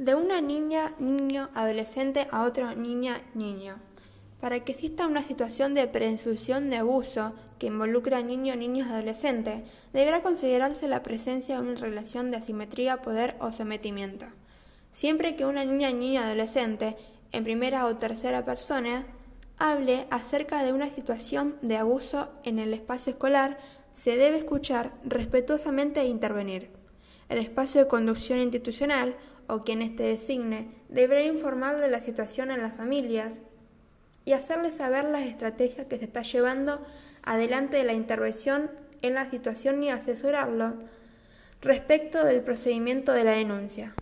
de una niña, niño, adolescente a otra niña, niño. Para que exista una situación de presunción de abuso que involucra a niño, niños, adolescente, deberá considerarse la presencia de una relación de asimetría, poder o sometimiento. Siempre que una niña, niño, adolescente, en primera o tercera persona, hable acerca de una situación de abuso en el espacio escolar, se debe escuchar respetuosamente e intervenir. El espacio de conducción institucional o quien éste designe deberá informar de la situación en las familias y hacerles saber las estrategias que se está llevando adelante de la intervención en la situación y asesorarlo respecto del procedimiento de la denuncia.